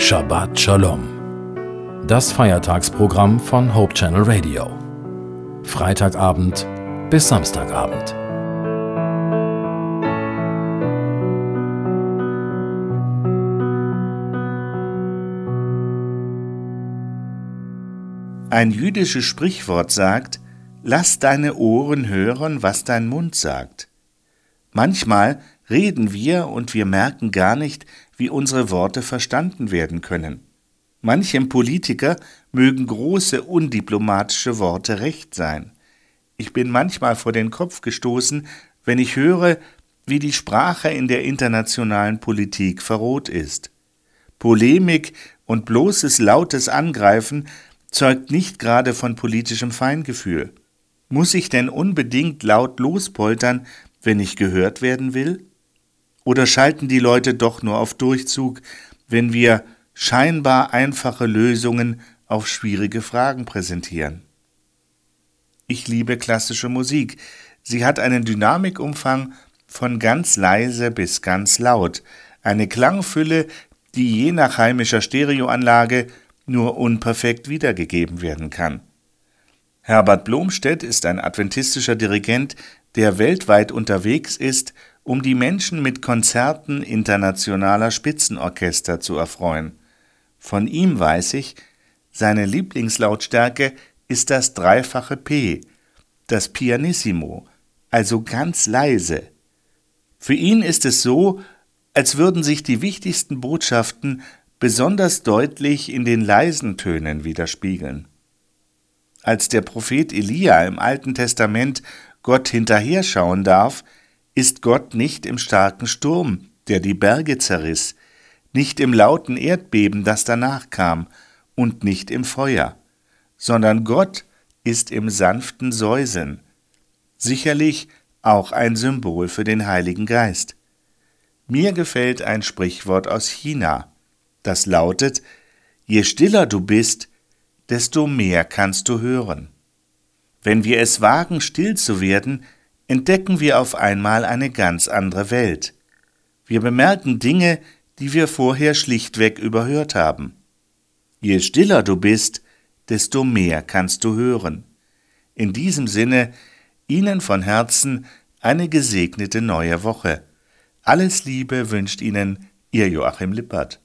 Shabbat Shalom. Das Feiertagsprogramm von Hope Channel Radio. Freitagabend bis Samstagabend. Ein jüdisches Sprichwort sagt, Lass deine Ohren hören, was dein Mund sagt. Manchmal reden wir und wir merken gar nicht, wie unsere Worte verstanden werden können. Manchem Politiker mögen große undiplomatische Worte recht sein. Ich bin manchmal vor den Kopf gestoßen, wenn ich höre, wie die Sprache in der internationalen Politik verroht ist. Polemik und bloßes lautes Angreifen zeugt nicht gerade von politischem Feingefühl. Muss ich denn unbedingt laut lospoltern, wenn ich gehört werden will? Oder schalten die Leute doch nur auf Durchzug, wenn wir scheinbar einfache Lösungen auf schwierige Fragen präsentieren? Ich liebe klassische Musik. Sie hat einen Dynamikumfang von ganz leise bis ganz laut, eine Klangfülle, die je nach heimischer Stereoanlage nur unperfekt wiedergegeben werden kann. Herbert Blomstedt ist ein adventistischer Dirigent, der weltweit unterwegs ist, um die Menschen mit Konzerten internationaler Spitzenorchester zu erfreuen. Von ihm weiß ich, seine Lieblingslautstärke ist das dreifache P, das Pianissimo, also ganz leise. Für ihn ist es so, als würden sich die wichtigsten Botschaften besonders deutlich in den leisen Tönen widerspiegeln. Als der Prophet Elia im Alten Testament Gott hinterher schauen darf, ist Gott nicht im starken Sturm, der die Berge zerriss, nicht im lauten Erdbeben, das danach kam, und nicht im Feuer, sondern Gott ist im sanften Säusen, sicherlich auch ein Symbol für den Heiligen Geist. Mir gefällt ein Sprichwort aus China, das lautet, je stiller du bist, desto mehr kannst du hören. Wenn wir es wagen, still zu werden, entdecken wir auf einmal eine ganz andere Welt. Wir bemerken Dinge, die wir vorher schlichtweg überhört haben. Je stiller du bist, desto mehr kannst du hören. In diesem Sinne Ihnen von Herzen eine gesegnete neue Woche. Alles Liebe wünscht Ihnen Ihr Joachim Lippert.